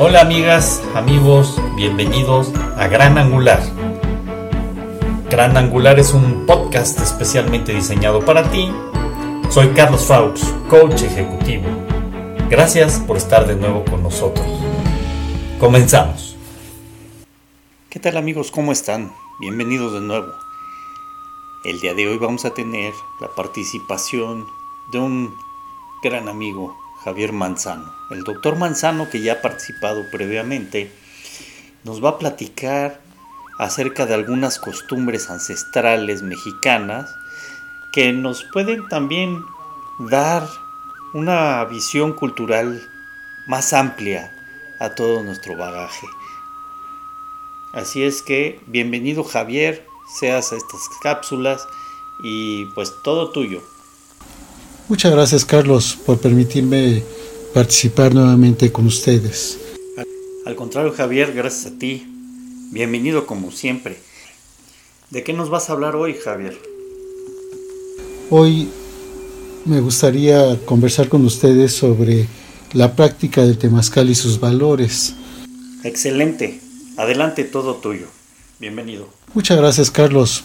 Hola amigas, amigos, bienvenidos a Gran Angular. Gran Angular es un podcast especialmente diseñado para ti. Soy Carlos Faux, coach ejecutivo. Gracias por estar de nuevo con nosotros. Comenzamos. ¿Qué tal amigos? ¿Cómo están? Bienvenidos de nuevo. El día de hoy vamos a tener la participación de un gran amigo Javier Manzano. El doctor Manzano, que ya ha participado previamente, nos va a platicar acerca de algunas costumbres ancestrales mexicanas que nos pueden también dar una visión cultural más amplia a todo nuestro bagaje. Así es que bienvenido Javier, seas a estas cápsulas y pues todo tuyo. Muchas gracias Carlos por permitirme participar nuevamente con ustedes. Al contrario Javier, gracias a ti. Bienvenido como siempre. ¿De qué nos vas a hablar hoy Javier? Hoy me gustaría conversar con ustedes sobre la práctica del temazcal y sus valores. Excelente. Adelante todo tuyo. Bienvenido. Muchas gracias Carlos.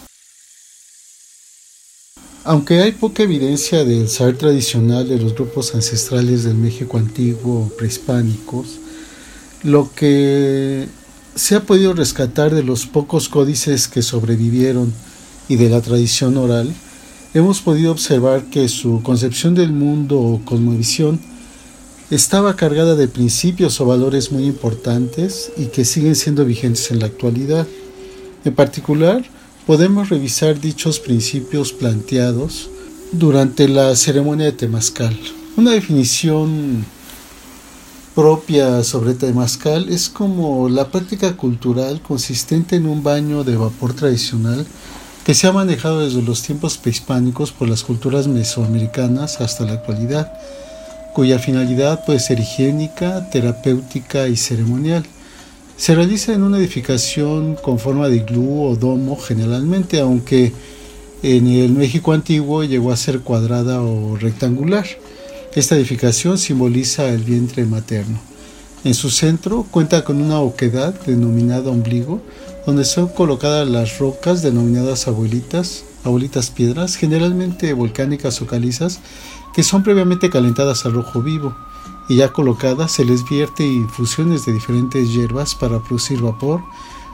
Aunque hay poca evidencia del saber tradicional de los grupos ancestrales del México antiguo prehispánicos, lo que se ha podido rescatar de los pocos códices que sobrevivieron y de la tradición oral, hemos podido observar que su concepción del mundo o cosmovisión estaba cargada de principios o valores muy importantes y que siguen siendo vigentes en la actualidad. En particular, podemos revisar dichos principios planteados durante la ceremonia de Temazcal. Una definición propia sobre Temazcal es como la práctica cultural consistente en un baño de vapor tradicional que se ha manejado desde los tiempos prehispánicos por las culturas mesoamericanas hasta la actualidad, cuya finalidad puede ser higiénica, terapéutica y ceremonial. Se realiza en una edificación con forma de iglú o domo generalmente, aunque en el México antiguo llegó a ser cuadrada o rectangular. Esta edificación simboliza el vientre materno. En su centro cuenta con una oquedad denominada ombligo, donde son colocadas las rocas denominadas abuelitas, abuelitas piedras, generalmente volcánicas o calizas, que son previamente calentadas al rojo vivo y ya colocadas se les vierte infusiones de diferentes hierbas para producir vapor,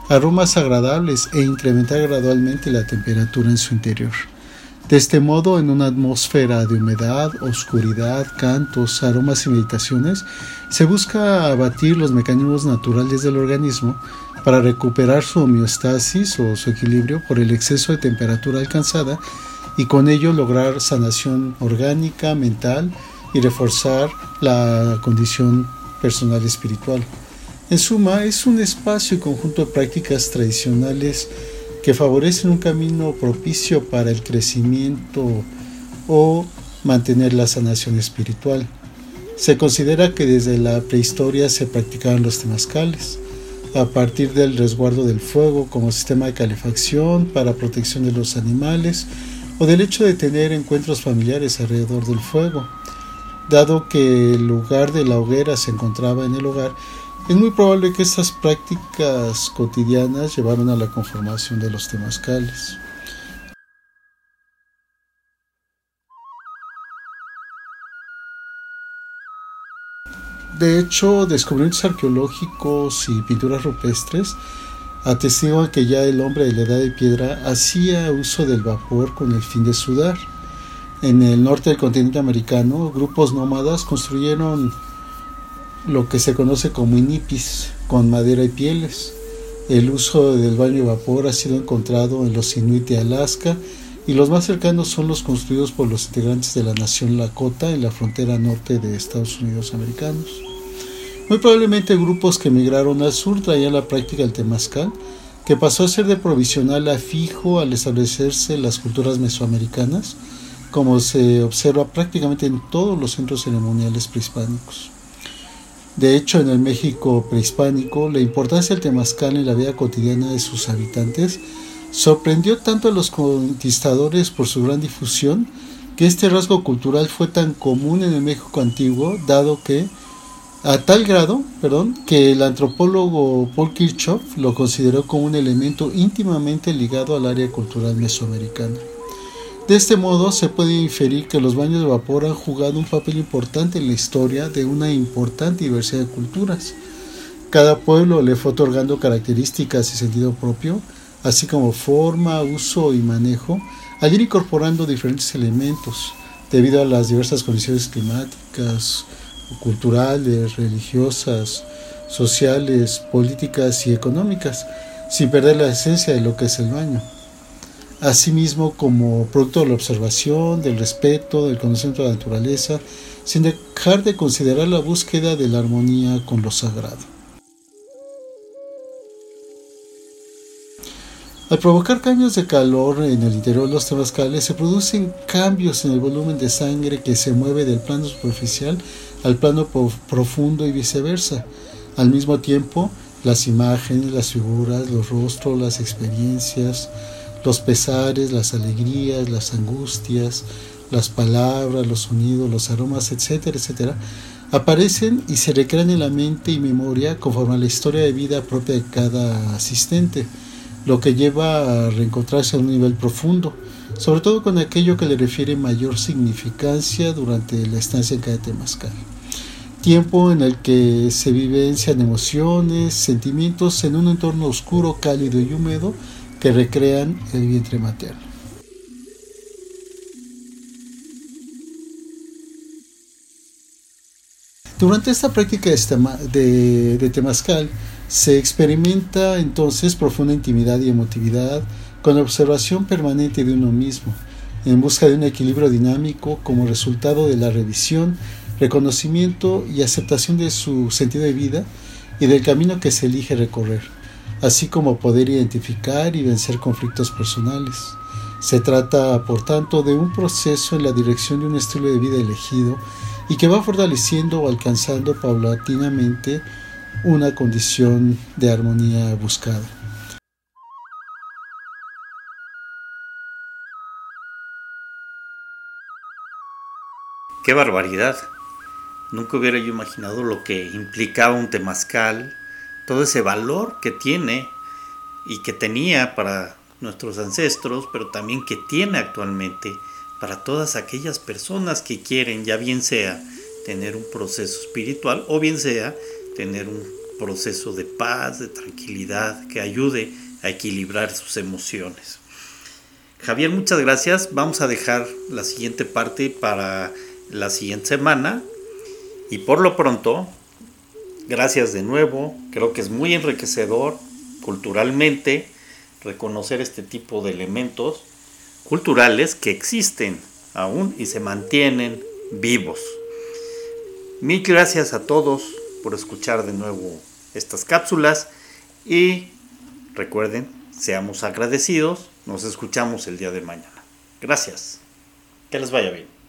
aromas agradables e incrementar gradualmente la temperatura en su interior. De este modo, en una atmósfera de humedad, oscuridad, cantos, aromas y meditaciones, se busca abatir los mecanismos naturales del organismo para recuperar su homeostasis o su equilibrio por el exceso de temperatura alcanzada y con ello lograr sanación orgánica, mental, y reforzar la condición personal espiritual. En suma, es un espacio y conjunto de prácticas tradicionales que favorecen un camino propicio para el crecimiento o mantener la sanación espiritual. Se considera que desde la prehistoria se practicaban los temazcales, a partir del resguardo del fuego como sistema de calefacción para protección de los animales o del hecho de tener encuentros familiares alrededor del fuego. Dado que el lugar de la hoguera se encontraba en el hogar, es muy probable que estas prácticas cotidianas llevaron a la conformación de los temazcales. De hecho, descubrimientos arqueológicos y pinturas rupestres atestiguan que ya el hombre de la edad de piedra hacía uso del vapor con el fin de sudar. En el norte del continente americano, grupos nómadas construyeron lo que se conoce como inipis, con madera y pieles. El uso del baño de vapor ha sido encontrado en los Inuit de Alaska y los más cercanos son los construidos por los integrantes de la nación Lakota en la frontera norte de Estados Unidos americanos. Muy probablemente grupos que emigraron al sur traían la práctica del temazcal, que pasó a ser de provisional a fijo al establecerse las culturas mesoamericanas, como se observa prácticamente en todos los centros ceremoniales prehispánicos. De hecho, en el México prehispánico, la importancia del temazcal en la vida cotidiana de sus habitantes sorprendió tanto a los conquistadores por su gran difusión que este rasgo cultural fue tan común en el México antiguo, dado que a tal grado perdón, que el antropólogo Paul Kirchhoff lo consideró como un elemento íntimamente ligado al área cultural mesoamericana. De este modo se puede inferir que los baños de vapor han jugado un papel importante en la historia de una importante diversidad de culturas. Cada pueblo le fue otorgando características y sentido propio, así como forma, uso y manejo, al incorporando diferentes elementos debido a las diversas condiciones climáticas, culturales, religiosas, sociales, políticas y económicas, sin perder la esencia de lo que es el baño. Asimismo, como producto de la observación, del respeto, del conocimiento de la naturaleza, sin dejar de considerar la búsqueda de la armonía con lo sagrado. Al provocar cambios de calor en el interior de los temazcales, se producen cambios en el volumen de sangre que se mueve del plano superficial al plano profundo y viceversa. Al mismo tiempo, las imágenes, las figuras, los rostros, las experiencias, los pesares, las alegrías, las angustias, las palabras, los sonidos, los aromas, etcétera, etcétera, aparecen y se recrean en la mente y memoria conforme a la historia de vida propia de cada asistente lo que lleva a reencontrarse a un nivel profundo, sobre todo con aquello que le refiere mayor significancia durante la estancia en cada temazcal. Tiempo en el que se vivencian emociones, sentimientos en un entorno oscuro, cálido y húmedo que recrean el vientre materno. Durante esta práctica de, de, temazcal se experimenta entonces profunda intimidad y emotividad con la observación permanente de uno mismo, en busca de un equilibrio dinámico como resultado de la revisión, reconocimiento y aceptación de su sentido de vida y del camino que se elige recorrer, así como poder identificar y vencer conflictos personales. Se trata, por tanto, de un proceso en la dirección de un estilo de vida elegido y que va fortaleciendo o alcanzando paulatinamente una condición de armonía buscada. ¡Qué barbaridad! Nunca hubiera yo imaginado lo que implicaba un temazcal, todo ese valor que tiene y que tenía para nuestros ancestros, pero también que tiene actualmente para todas aquellas personas que quieren, ya bien sea tener un proceso espiritual o bien sea tener un proceso de paz, de tranquilidad, que ayude a equilibrar sus emociones. Javier, muchas gracias. Vamos a dejar la siguiente parte para la siguiente semana. Y por lo pronto, gracias de nuevo. Creo que es muy enriquecedor culturalmente reconocer este tipo de elementos culturales que existen aún y se mantienen vivos. Mil gracias a todos por escuchar de nuevo estas cápsulas y recuerden, seamos agradecidos, nos escuchamos el día de mañana. Gracias, que les vaya bien.